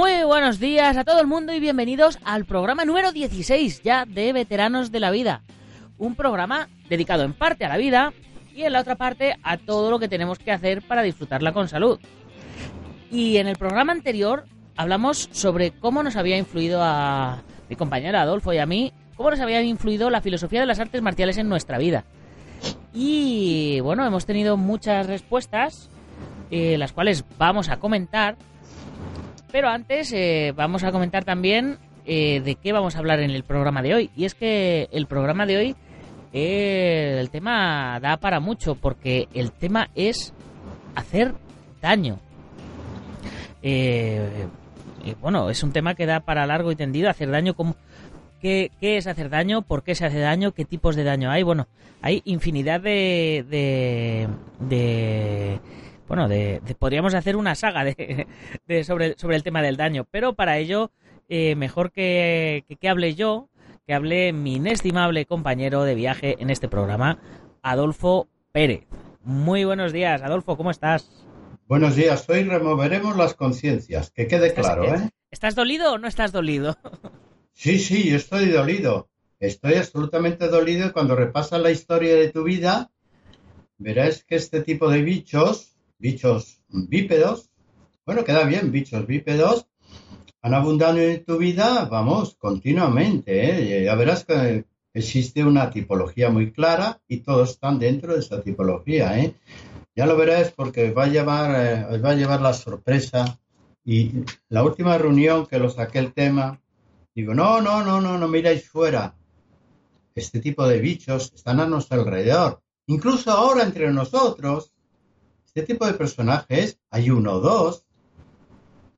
Muy buenos días a todo el mundo y bienvenidos al programa número 16 ya de Veteranos de la Vida. Un programa dedicado en parte a la vida y en la otra parte a todo lo que tenemos que hacer para disfrutarla con salud. Y en el programa anterior hablamos sobre cómo nos había influido a mi compañero Adolfo y a mí, cómo nos había influido la filosofía de las artes marciales en nuestra vida. Y bueno, hemos tenido muchas respuestas, eh, las cuales vamos a comentar. Pero antes eh, vamos a comentar también eh, de qué vamos a hablar en el programa de hoy. Y es que el programa de hoy, eh, el tema da para mucho, porque el tema es hacer daño. Bueno, es un tema que da para largo y tendido, hacer daño como... ¿Qué, ¿Qué es hacer daño? ¿Por qué se hace daño? ¿Qué tipos de daño hay? Bueno, hay infinidad de... de, de bueno, de, de- podríamos hacer una saga de, de- sobre, sobre el tema del daño, pero para ello eh, mejor que, que, que hable yo, que hable mi inestimable compañero de viaje en este programa, Adolfo Pérez. Muy buenos días, Adolfo, ¿cómo estás? Buenos días, hoy removeremos las conciencias, que quede ¿Estás- claro, ¿eh? ¿Estás dolido o no estás dolido? Sí, sí, yo estoy dolido. Estoy absolutamente dolido y cuando repasas la historia de tu vida, verás que este tipo de bichos, bichos bípedos, bueno, queda bien, bichos bípedos, han abundado en tu vida, vamos, continuamente, ¿eh? Ya verás que existe una tipología muy clara y todos están dentro de esa tipología, ¿eh? Ya lo verás porque va a llevar, eh, os va a llevar la sorpresa. Y la última reunión que lo saqué el tema, digo, no, no, no, no, no miráis fuera. Este tipo de bichos están a nuestro alrededor. Incluso ahora entre nosotros, tipo de personajes, hay uno o dos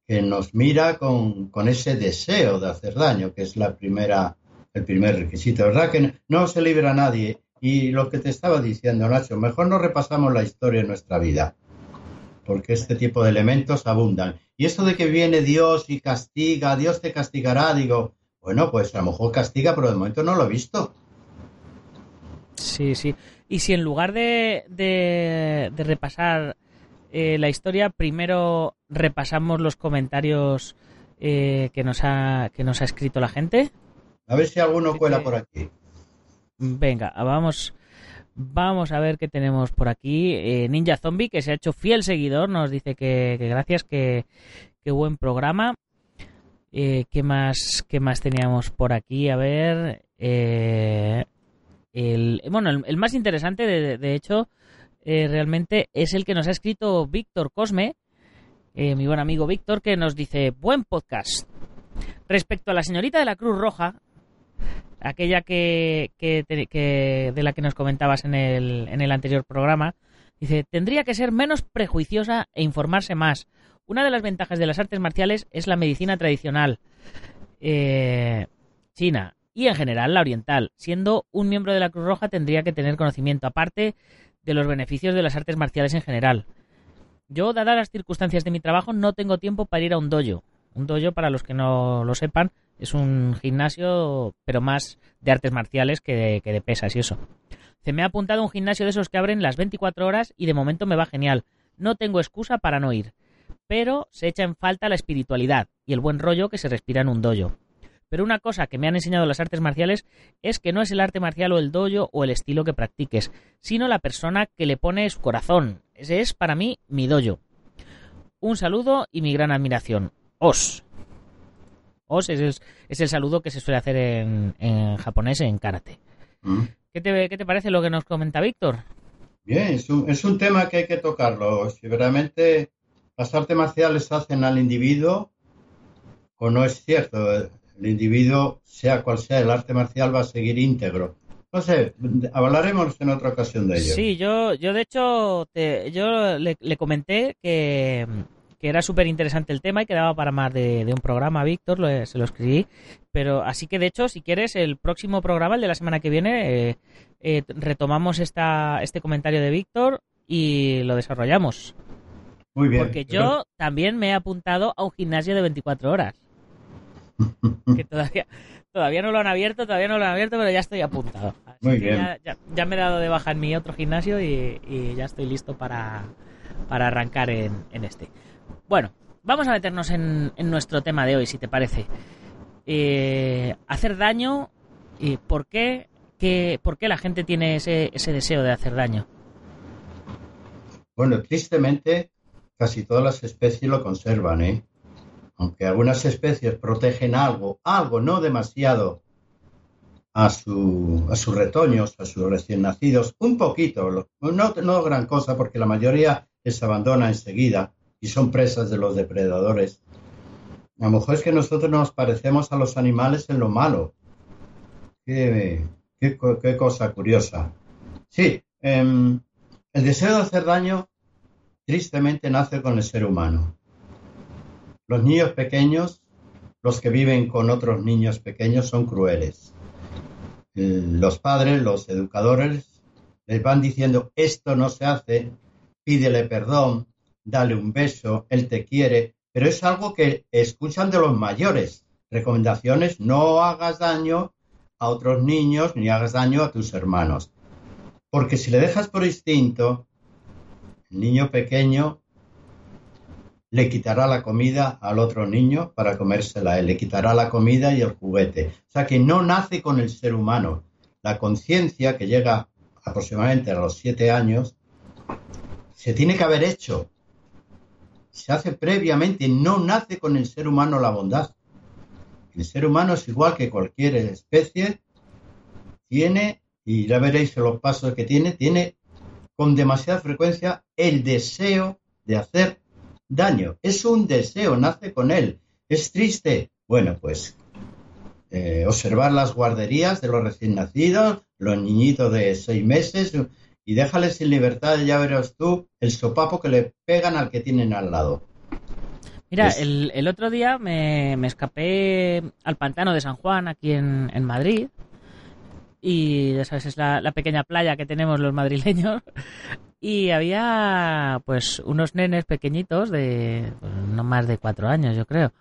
que nos mira con, ese deseo de hacer daño, que es la primera, el primer requisito, ¿verdad? Que no se libra nadie. Y lo que te estaba diciendo, Nacho, mejor no repasamos la historia de nuestra vida, porque este tipo de elementos abundan. Y esto de que viene Dios y castiga, Dios te castigará, digo, bueno, pues a lo mejor castiga, pero de momento no lo he visto. Sí, sí. Y si en lugar de, de, de repasar eh, la historia, primero repasamos los comentarios eh, que, nos ha, que nos ha escrito la gente. A ver si alguno cuela por aquí. Venga, vamos, vamos a ver qué tenemos por aquí. Eh, Ninja Zombie, que se ha hecho fiel seguidor, nos dice que, que gracias, que, que buen programa. Eh, ¿qué, más, ¿Qué más teníamos por aquí? A ver. eh, el, bueno, el, más interesante, de, de hecho, eh, realmente es el que nos ha escrito Víctor Cosme, eh, mi buen amigo Víctor, que nos dice: Buen podcast. Respecto a la señorita de la Cruz Roja, aquella que, que, que- de la que nos comentabas en el, en el anterior programa, dice, tendría que ser menos prejuiciosa e informarse más. Una de las ventajas de las artes marciales es la medicina tradicional eh, china y en general la oriental. Siendo un miembro de la Cruz Roja tendría que tener conocimiento aparte de los beneficios de las artes marciales en general. Yo, dadas las circunstancias de mi trabajo, no tengo tiempo para ir a un dojo. Un dojo, para los que no lo sepan, es un gimnasio, pero más de artes marciales que de, pesas y eso. Se me ha apuntado un gimnasio de esos que abren las 24 horas y de momento me va genial. No tengo excusa para no ir. Pero se echa en falta la espiritualidad y el buen rollo que se respira en un dojo. Pero una cosa que me han enseñado las artes marciales es que no es el arte marcial o el dojo o el estilo que practiques, sino la persona que le pone su corazón. Ese es para mí mi dojo. Un saludo y mi gran admiración. Os. Os es el, es el saludo que se suele hacer en, en japonés en karate. Mm. ¿Qué te, ¿Qué te parece lo que nos comenta Víctor? Bien, es un, es un tema que hay que tocarlo. Si realmente las artes marciales hacen al individuo, o no es cierto, el individuo, sea cual sea el arte marcial, va a seguir íntegro. No sé, hablaremos en otra ocasión de ello. Sí, yo, yo de hecho, te- yo le, le comenté que, que era súper interesante el tema y que daba para más de, de un programa, Víctor, lo- se lo escribí. Pero así que, de hecho, si quieres, el próximo programa, el de la semana que viene, eh, eh, retomamos esta, este comentario de Víctor y lo desarrollamos. Muy bien. Porque yo también me he apuntado a un gimnasio de 24 horas. Que todavía, todavía no lo han abierto, todavía no lo han abierto, pero ya estoy apuntado. Así Muy que bien. Ya, ya- ya me he dado de baja en mi otro gimnasio y, y ya estoy listo para, para arrancar en, en este. Bueno, vamos a meternos en, nuestro tema de hoy, si te parece. Eh, hacer daño, y ¿por qué, ¿por qué la gente tiene ese, ese deseo de hacer daño? Bueno, tristemente, casi todas las especies lo conservan, ¿eh? Aunque algunas especies protegen algo, algo, no demasiado, a, su, a sus retoños, a sus recién nacidos, un poquito, no, no gran cosa, porque la mayoría les abandona enseguida y son presas de los depredadores. A lo mejor es que nosotros nos parecemos a los animales en lo malo. Qué, qué, cosa curiosa. Sí, em, el deseo de hacer daño tristemente nace con el ser humano. Los niños pequeños, los que viven con otros niños pequeños, son crueles. Los padres, los educadores, les van diciendo, esto no se hace, pídele perdón, dale un beso, él te quiere, pero es algo que escuchan de los mayores. Recomendaciones, no hagas daño a otros niños ni hagas daño a tus hermanos. Porque si le dejas por instinto, el niño pequeño le quitará la comida al otro niño para comérsela él, le quitará la comida y el juguete. O sea que no nace con el ser humano. La conciencia que llega aproximadamente a los siete años se tiene que haber hecho. Se hace previamente, no nace con el ser humano la bondad. El ser humano es igual que cualquier especie, tiene, y ya veréis los pasos que tiene, tiene con demasiada frecuencia el deseo de hacer daño. Es un deseo, nace con él. Es triste. Bueno, pues eh, observar las guarderías de los recién nacidos, los niñitos de seis meses, y déjales sin libertad, ya verás tú el sopapo que le pegan al que tienen al lado. Mira, el, otro día me, escapé al pantano de San Juan, aquí en, en Madrid, y ya sabes, es la, la, pequeña playa que tenemos los madrileños, y había pues unos nenes pequeñitos de pues, no más de cuatro años yo creo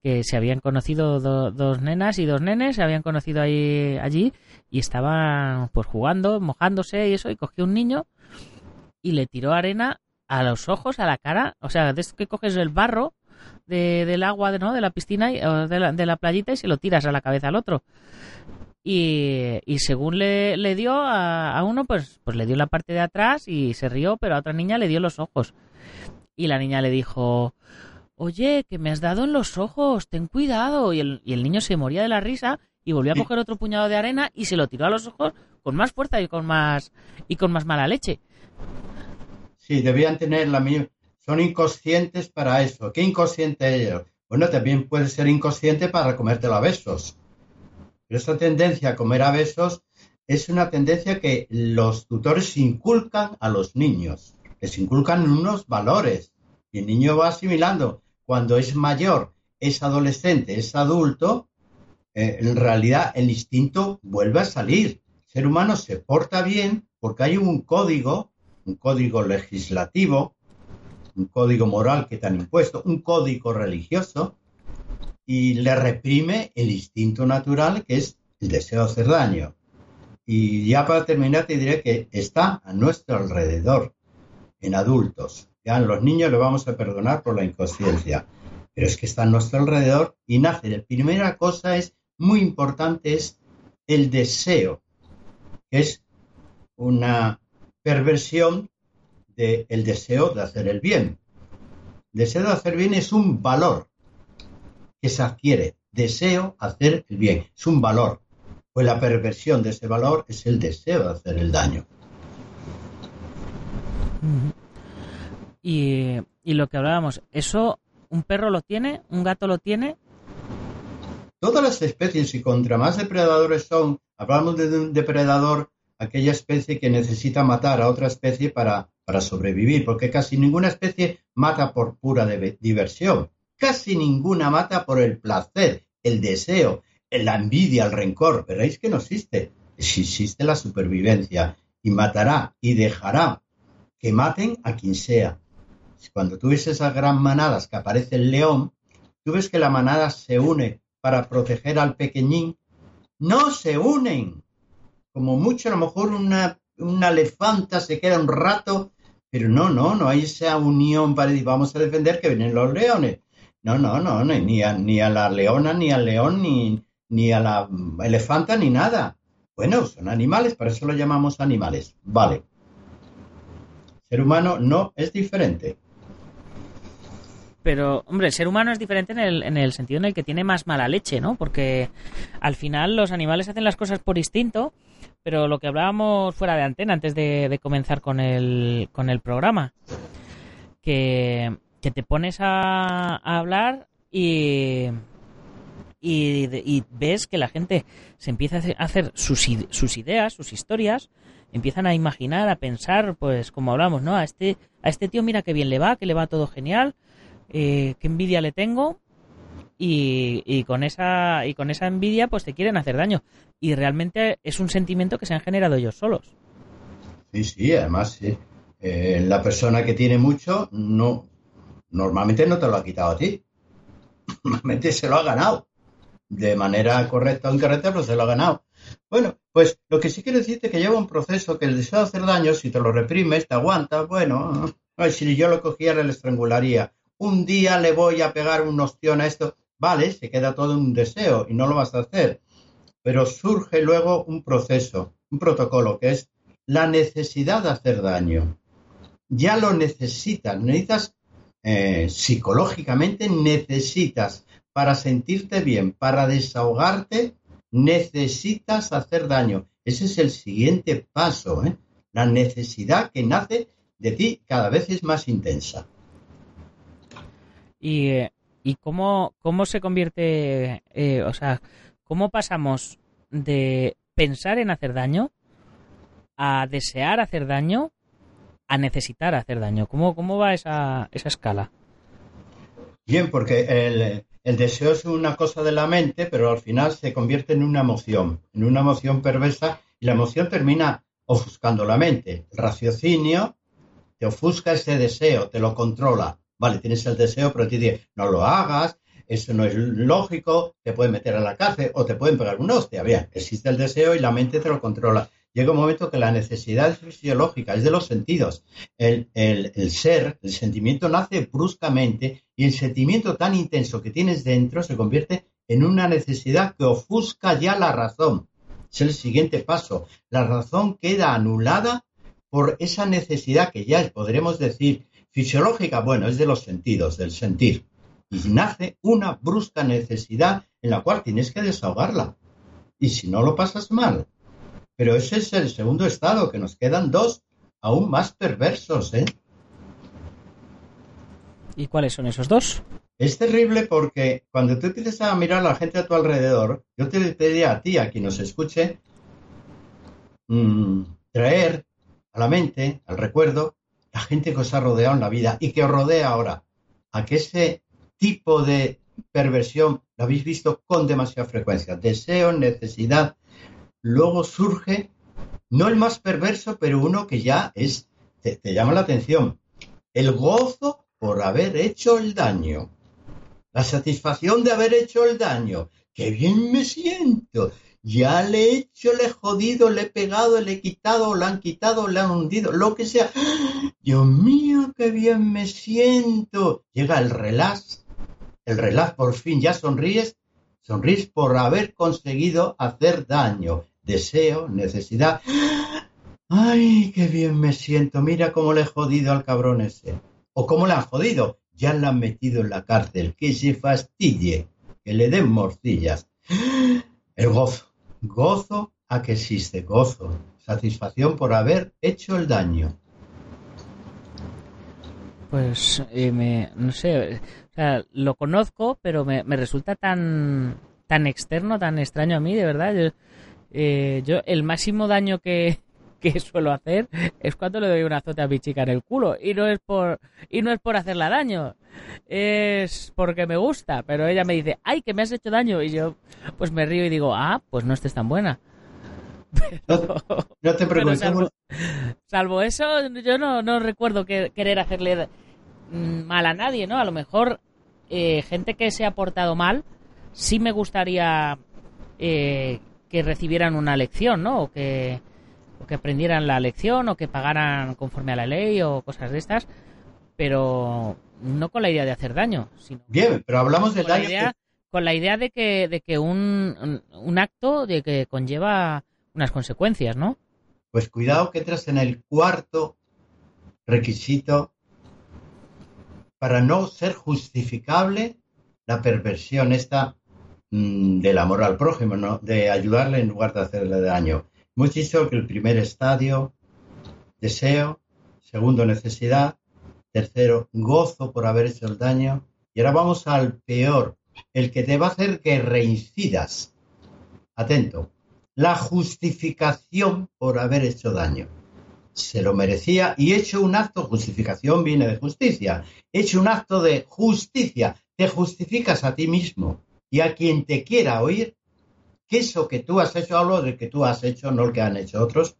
que se habían conocido dos nenas y dos nenes se habían conocido ahí allí y estaban pues jugando mojándose y eso y cogió un niño y le tiró arena a los ojos a la cara o sea desde que coges el barro de, del agua de, ¿no? de la piscina o de la, de la playita y se lo tiras a la cabeza al otro y, y según le, le dio a, a, uno, pues, pues le dio la parte de atrás y se rió, pero a otra niña le dio los ojos. Y la niña le dijo, oye, que me has dado en los ojos, ten cuidado. Y el, y el niño se moría de la risa y volvió a coger otro puñado de arena y se lo tiró a los ojos con más fuerza y con más, y con más mala leche. Sí, debían tener la misma. Son inconscientes para eso. ¿Qué inconsciente ellos? Bueno, también puede ser inconsciente para comértelo a besos. Pero esta tendencia a comer a besos es una tendencia que los tutores inculcan a los niños, les inculcan unos valores y el niño va asimilando. Cuando es mayor, es adolescente, es adulto, eh, en realidad el instinto vuelve a salir. El ser humano se porta bien porque hay un código, un código legislativo, un código moral que te impuesto, un código religioso, y le reprime el instinto natural que es el deseo de hacer daño. Y ya para terminar te diré que está a nuestro alrededor, en adultos. Ya en los niños le vamos a perdonar por la inconsciencia, pero es que está a nuestro alrededor y nace. La primera cosa es muy importante es el deseo, que es una perversión del deseo de hacer el bien. El deseo de hacer bien es un valor que se adquiere. Deseo hacer el bien. Es un valor. Pues la perversión de ese valor es el deseo de hacer el daño. Y, y lo que hablábamos, ¿eso un perro lo tiene? ¿Un gato lo tiene? Todas las especies, y contra más depredadores son, hablamos de un depredador, aquella especie que necesita matar a otra especie para, para sobrevivir, porque casi ninguna especie mata por pura diversión. Casi ninguna mata por el placer, el deseo, la envidia, el rencor. Veréis que no existe. Existe la supervivencia y matará y dejará que maten a quien sea. Cuando tú ves esas gran manadas que aparece el león, tú ves que la manada se une para proteger al pequeñín. No se unen. Como mucho, a lo mejor una, una elefanta se queda un rato Pero no, no, no hay esa unión para decir, vamos a defender que vienen los leones. No, no, no, ni a, ni a la leona, ni al león, ni, a la elefanta, ni nada. Bueno, son animales, por eso lo llamamos animales. Vale. Ser humano no es diferente. Pero, hombre, el ser humano es diferente en el, en el sentido en el que tiene más mala leche, ¿no? Porque al final los animales hacen las cosas por instinto, pero lo que hablábamos fuera de antena antes de, comenzar con el, con el programa, que, te pones a, hablar y, y, ves que la gente se empieza a hacer sus, sus ideas, sus historias, empiezan a imaginar, a pensar, pues como hablamos, ¿no? A este, a este tío mira que bien le va, que le va todo genial, eh, qué envidia le tengo y, y, con esa y con esa envidia pues te quieren hacer daño y realmente es un sentimiento que se han generado ellos solos sí sí además sí. Eh, la persona que tiene mucho no normalmente no te lo ha quitado a ti normalmente se lo ha ganado de manera correcta o incorrecta pero se lo ha ganado bueno pues lo que sí quiero decirte es que lleva un proceso que el deseo de hacer daño si te lo reprimes te aguanta bueno si yo lo cogiera le estrangularía un día le voy a pegar un ostión a esto. Vale, se queda todo un deseo y no lo vas a hacer. Pero surge luego un proceso, un protocolo, que es la necesidad de hacer daño. Ya lo necesitas, necesitas eh, psicológicamente, necesitas para sentirte bien, para desahogarte, necesitas hacer daño. Ese es el siguiente paso. ¿eh? La necesidad que nace de ti cada vez es más intensa. Y, y cómo, cómo se convierte, eh, o sea, cómo pasamos de pensar en hacer daño a desear hacer daño a necesitar hacer daño. ¿Cómo, cómo va esa, esa escala? Bien, porque el, el, deseo es una cosa de la mente, pero al final se convierte en una emoción, en una emoción perversa y la emoción termina ofuscando la mente. El raciocinio te ofusca ese deseo, te lo controla. Vale, tienes el deseo, pero te dice, no lo hagas, eso no es lógico, te pueden meter a la cárcel o te pueden pegar un hostia. Bien, existe el deseo y la mente te lo controla. Llega un momento que la necesidad es fisiológica, es de los sentidos. El, el ser, el sentimiento nace bruscamente y el sentimiento tan intenso que tienes dentro se convierte en una necesidad que ofusca ya la razón. Es el siguiente paso. La razón queda anulada por esa necesidad que ya podremos decir Fisiológica, bueno, es de los sentidos, del sentir. Y nace una brusca necesidad en la cual tienes que desahogarla. Y si no lo pasas mal. Pero ese es el segundo estado, que nos quedan dos aún más perversos, ¿eh? ¿Y cuáles son esos dos? Es terrible porque cuando tú empiezas a mirar a la gente a tu alrededor, yo te pediría a ti, a quien nos escuche, mm, traer a la mente, al recuerdo, la gente que os ha rodeado en la vida y que os rodea ahora, a que ese tipo de perversión lo habéis visto con demasiada frecuencia. Deseo, necesidad. Luego surge, no el más perverso, pero uno que ya es, te, te llama la atención. El gozo por haber hecho el daño. La satisfacción de haber hecho el daño. ¡Qué bien me siento! ya le he hecho, le he jodido, le he pegado, le he quitado, le han quitado, le han hundido, lo que sea. Dios mío, qué bien me siento. Llega el relax, el relax por fin, ya sonríes, sonríes por haber conseguido hacer daño, deseo, necesidad. Ay, qué bien me siento, mira cómo le he jodido al cabrón ese. O cómo le han jodido, ya le han metido en la cárcel, que se fastidie, que le den morcillas. El gozo, Gozo a que existe gozo, satisfacción por haber hecho el daño. Pues eh, me, no sé, lo conozco, pero me, resulta tan tan externo, tan extraño a mí, de verdad. Eh, yo el máximo daño que, que suelo hacer es cuando le doy un azote a mi chica en el culo. Y no es por y no es por hacerla daño es porque me gusta. Pero ella me dice ay que me has hecho daño y yo pues me río y digo ah pues no estés tan buena no, te salvo, eso yo no, no recuerdo que, querer hacerle mal a nadie no a lo mejor eh, gente que se ha portado mal sí me gustaría eh, que recibieran una lección no o que o que aprendieran la lección o que pagaran conforme a la ley o cosas de estas, pero no con la idea de hacer daño. Sino Bien, pero hablamos de con la idea, con la idea de que, de que un, un acto de que conlleva unas consecuencias, ¿no? Pues cuidado que entras en el cuarto requisito para no ser justificable la perversión esta mm, del amor al prójimo, de ayudarle en lugar de hacerle daño. Hemos dicho que el primer estadio, deseo, segundo, necesidad, tercero, gozo por haber hecho el daño, y ahora vamos al peor, el que te va a hacer que reincidas. Atento, la justificación por haber hecho daño. Se lo merecía y hecho un acto, justificación viene de justicia, hecho un acto de justicia, te justificas a ti mismo y a quien te quiera oír que eso que tú has hecho, hablo de que tú has hecho, no lo que han hecho otros,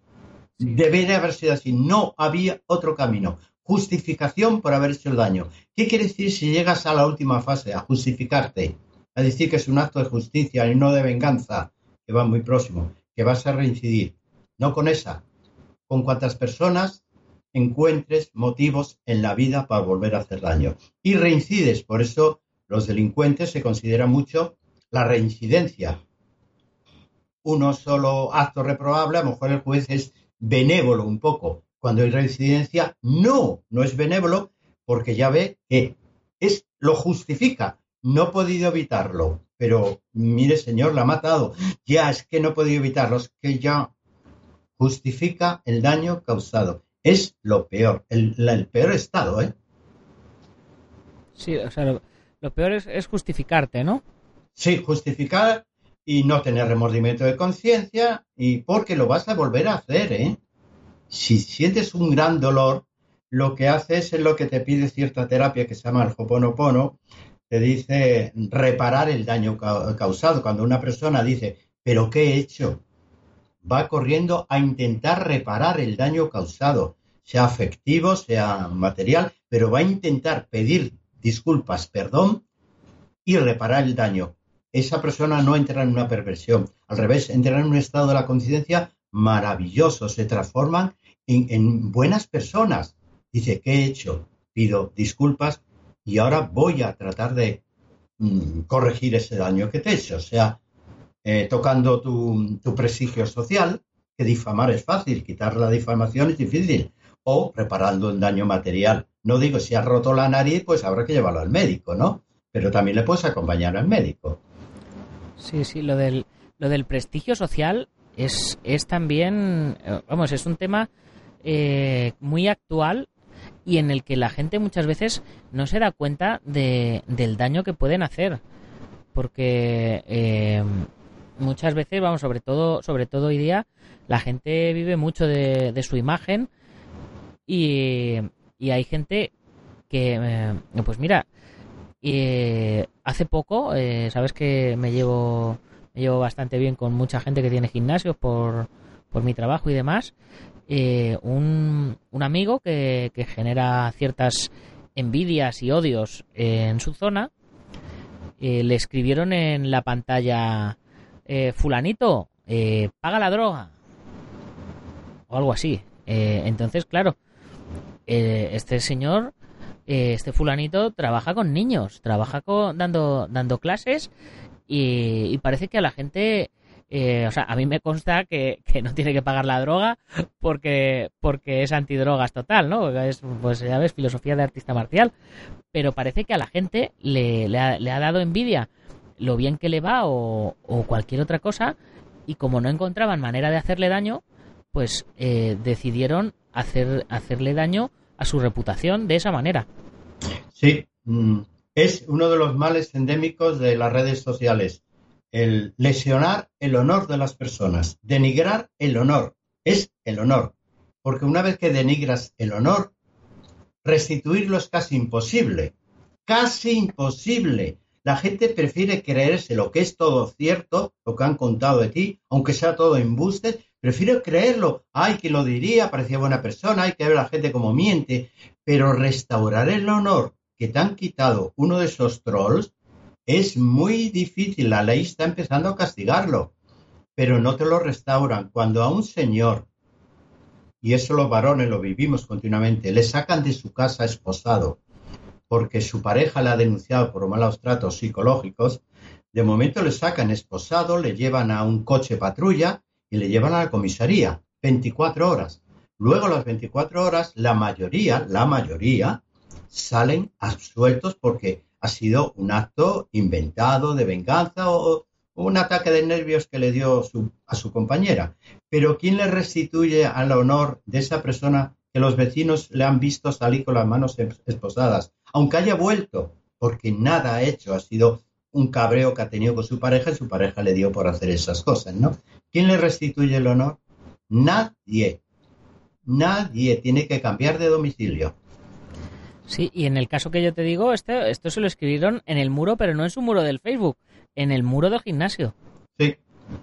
debería haber sido así. No había otro camino. Justificación por haber hecho el daño. ¿Qué quiere decir si llegas a la última fase, a justificarte? A decir que es un acto de justicia y no de venganza, que va muy próximo, que vas a reincidir. No con esa, con cuantas personas encuentres motivos en la vida para volver a hacer daño. Y reincides, por eso los delincuentes se considera mucho la reincidencia. Uno solo acto reprobable, a lo mejor el juez es benévolo un poco. Cuando hay reincidencia, no, no es benévolo porque ya ve que es, lo justifica. No he podido evitarlo, pero mire señor, la ha matado. Ya es que no he podido evitarlo, es que ya justifica el daño causado. Es lo peor, el, el peor estado, ¿eh? Sí, o sea, lo, peor es, es, justificarte, ¿no? Sí, justificar y no tener remordimiento de conciencia y porque lo vas a volver a hacer, ¿eh? Si sientes un gran dolor, lo que haces es lo que te pide cierta terapia que se llama el Hoponopono, te dice reparar el daño causado. Cuando una persona dice, ¿pero qué he hecho? Va corriendo a intentar reparar el daño causado, sea afectivo, sea material, pero va a intentar pedir disculpas, perdón y reparar el daño. Esa persona no entra en una perversión, al revés, entra en un estado de la conciencia maravilloso, se transforman en, en, buenas personas. Dice, ¿qué he hecho? Pido disculpas y ahora voy a tratar de mm, corregir ese daño que te he hecho, o sea, eh, tocando tu, tu prestigio social, que difamar es fácil, quitar la difamación es difícil, o reparando el daño material. No digo si has roto la nariz, pues habrá que llevarlo al médico, ¿no? Pero también le puedes acompañar al médico. Sí, sí, lo del, lo del prestigio social es, es también, eh, vamos, es un tema eh, muy actual y en el que la gente muchas veces no se da cuenta de, del daño que pueden hacer. Porque eh, muchas veces, vamos, sobre todo, sobre todo hoy día, la gente vive mucho de, de su imagen y, y, hay gente que, eh, pues mira, eh, hace poco, eh, sabes que me llevo, me llevo bastante bien con mucha gente que tiene gimnasios por, por mi trabajo y demás. un, un amigo que, que genera ciertas envidias y odios en su zona, le escribieron en la pantalla, fulanito, paga la droga, o algo así. entonces, claro, este señor este fulanito trabaja con niños, trabaja con, dando, dando clases y, parece que a la gente, eh, o sea, a mí me consta que, que, no tiene que pagar la droga porque, porque es antidrogas total, ¿no? Es, pues ya ves, filosofía de artista marcial. Pero parece que a la gente le, le, ha, le ha, dado envidia lo bien que le va o, o, cualquier otra cosa y como no encontraban manera de hacerle daño, pues eh, decidieron hacer, hacerle daño a su reputación de esa manera. Sí, mm, es uno de los males endémicos de las redes sociales. El lesionar el honor de las personas, denigrar el honor, es el honor. Porque una vez que denigras el honor, restituirlo es casi imposible. Casi imposible. La gente prefiere creerse lo que es todo cierto, lo que han contado de ti, aunque sea todo embuste, prefiero creerlo. Ay, que lo diría, parecía buena persona, hay que ver a la gente como miente. Pero restaurar el honor que te han quitado uno de esos trolls es muy difícil. La ley está empezando a castigarlo, pero no te lo restauran. Cuando a un señor y eso los varones lo vivimos continuamente, le sacan de su casa esposado porque su pareja le ha denunciado por malos tratos psicológicos, de momento le sacan esposado, le llevan a un coche patrulla y le llevan a la comisaría 24 horas. Luego las 24 horas, la mayoría, la mayoría, salen absueltos porque ha sido un acto inventado de venganza o, un ataque de nervios que le dio a su compañera. Pero ¿quién le restituye al honor de esa persona que los vecinos le han visto salir con las manos esposadas? Aunque haya vuelto, porque nada ha hecho, ha sido un cabreo que ha tenido con su pareja y su pareja le dio por hacer esas cosas, ¿no? ¿Quién le restituye el honor? Nadie. Nadie tiene que cambiar de domicilio. Sí, y en el caso que yo te digo, esto, esto se lo escribieron en el muro, pero no en su muro del Facebook, en el muro del gimnasio. Sí.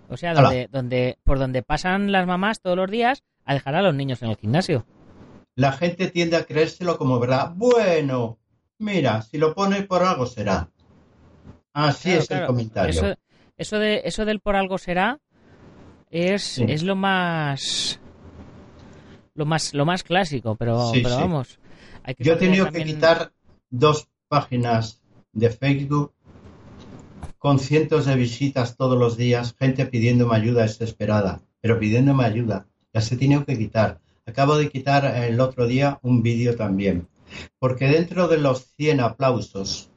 O sea, donde, donde, por donde pasan las mamás todos los días a dejar a los niños en el gimnasio. La gente tiende a creérselo como verdad. Bueno, mira, si lo pone por algo será. Así es el comentario. Eso, de, eso del por algo será es, es lo más lo más lo más clásico, pero, vamos. Yo he tenido que quitar dos páginas de Facebook con cientos de visitas todos los días, gente pidiéndome ayuda desesperada, pero pidiéndome ayuda. Las he tenido que quitar. Acabo de quitar el otro día un vídeo también. Porque dentro de los 100 aplausos,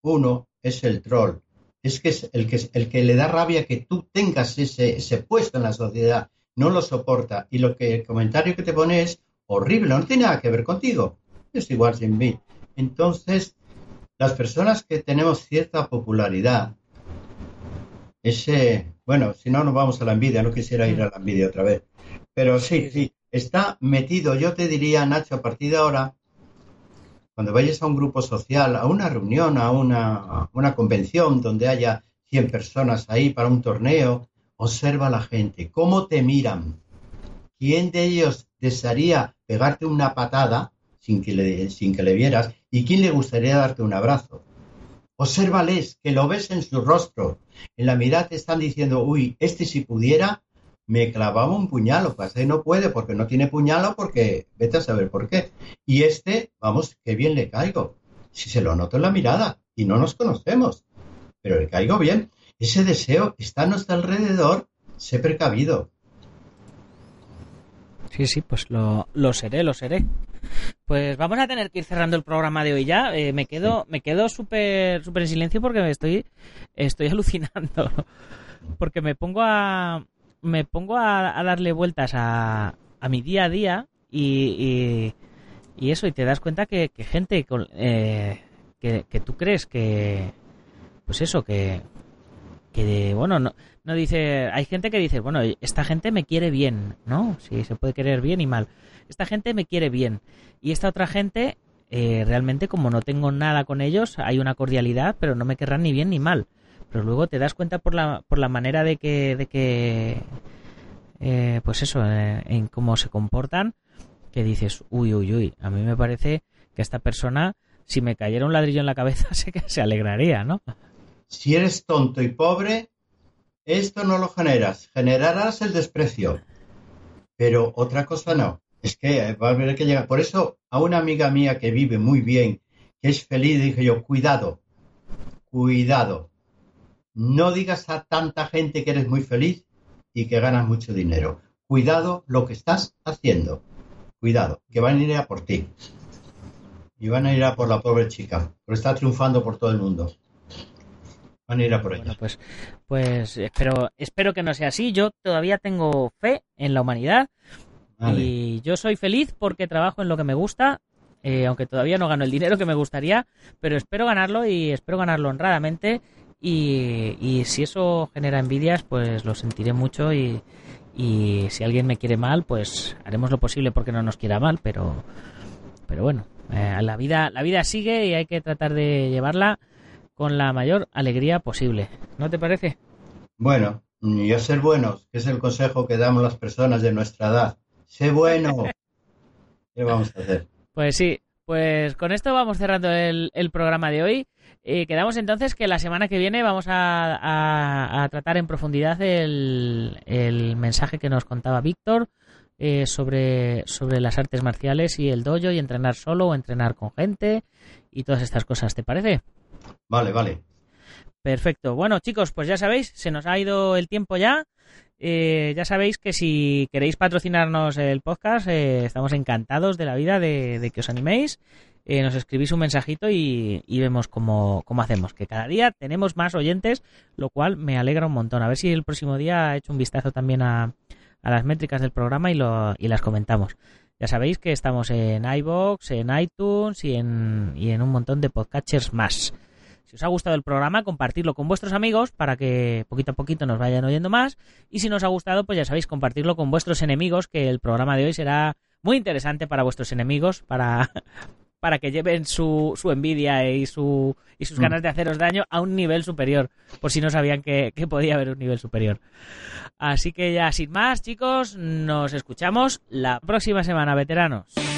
uno es el troll. Es que es el que, el que le da rabia que tú tengas ese, ese puesto en la sociedad. No lo soporta. Y lo que el comentario que te pone es horrible, no tiene nada que ver contigo. Es igual sin mí. Entonces, las personas que tenemos cierta popularidad, ese, bueno, si no nos vamos a la envidia, no quisiera ir a la envidia otra vez. Pero sí, sí, está metido. Yo te diría, Nacho, a partir de ahora, cuando vayas a un grupo social, a una reunión, a una, convención donde haya 100 personas ahí para un torneo, observa a la gente, cómo te miran. ¿Quién de ellos desearía pegarte una patada sin que le, sin que le vieras? ¿Y quién le gustaría darte un abrazo? Obsérvales, que lo ves en su rostro. En la mirada te están diciendo, uy, este si pudiera, me clavaba un puñalo, pues no puede porque no tiene puñalo, porque vete a saber por qué. Y este, vamos, qué bien le caigo. Si se lo noto en la mirada y no nos conocemos, pero le caigo bien. Ese deseo está a nuestro alrededor, sé precavido. Sí, sí, pues lo, seré, lo seré. Pues vamos a tener que ir cerrando el programa de hoy ya. Eh, me quedo, me quedo súper, súper en silencio porque me estoy, estoy alucinando. Porque me pongo a, me pongo a, darle vueltas a, mi día a día y, y, eso, y te das cuenta que, gente con, eh, que, que, tú crees que, pues eso, que, que bueno, no, no dice, hay gente que dice, bueno, esta gente me quiere bien, ¿no? Sí, se puede querer bien y mal. Esta gente me quiere bien. Y esta otra gente, eh, realmente como no tengo nada con ellos, hay una cordialidad, pero no me querrán ni bien ni mal pero luego te das cuenta por la, por la manera de que, de que eh, pues eso, eh, en cómo se comportan, que dices, uy, uy, uy, a mí me parece que esta persona, si me cayera un ladrillo en la cabeza, sé que se alegraría, ¿no? Si eres tonto y pobre, esto no lo generas, generarás el desprecio. Pero otra cosa no, es que va a haber que llegar. Por eso, a una amiga mía que vive muy bien, que es feliz, dije yo, cuidado, cuidado, no digas a tanta gente que eres muy feliz y que ganas mucho dinero. Cuidado lo que estás haciendo. Cuidado, que van a ir a por ti. Y van a ir a por la pobre chica, porque está triunfando por todo el mundo. Van a ir a por ella. pues, pues espero, espero que no sea así. Yo todavía tengo fe en la humanidad. Y yo soy feliz porque trabajo en lo que me gusta eh, aunque todavía no gano el dinero que me gustaría, pero espero ganarlo y espero ganarlo honradamente y, si eso genera envidias, pues lo sentiré mucho y, si alguien me quiere mal, pues haremos lo posible porque no nos quiera mal, pero, pero bueno, eh, la, vida, la vida sigue y hay que tratar de llevarla con la mayor alegría posible. ¿No te parece? Bueno, y a ser buenos, que es el consejo que damos las personas de nuestra edad. Sé bueno. ¿Qué vamos a hacer? Pues sí, pues con esto vamos cerrando el, el programa de hoy. Eh, quedamos entonces que la semana que viene vamos a, tratar en profundidad el, mensaje que nos contaba Víctor eh, sobre, sobre las artes marciales y el dojo y entrenar solo o entrenar con gente y todas estas cosas, ¿te parece? Vale, vale. Perfecto. Bueno, chicos, pues ya sabéis, se nos ha ido el tiempo ya. Eh, ya sabéis que si queréis patrocinarnos el podcast, eh, estamos encantados de la vida de, que os animéis. Eh, nos escribís un mensajito y, vemos cómo, hacemos. Que cada día tenemos más oyentes, lo cual me alegra un montón. A ver si el próximo día he hecho un vistazo también a, las métricas del programa y, lo, y las comentamos. Ya sabéis que estamos en iBox, en iTunes y en, y en un montón de podcatchers más. Si os ha gustado el programa, compartirlo con vuestros amigos para que poquito a poquito nos vayan oyendo más. Y si no os ha gustado, pues ya sabéis, compartirlo con vuestros enemigos, que el programa de hoy será muy interesante para vuestros enemigos, para, para que lleven su, su envidia y, su, y sus mm. ganas de haceros daño a un nivel superior, por si no sabían que, que podía haber un nivel superior. Así que ya sin más, chicos, nos escuchamos la próxima semana, veteranos.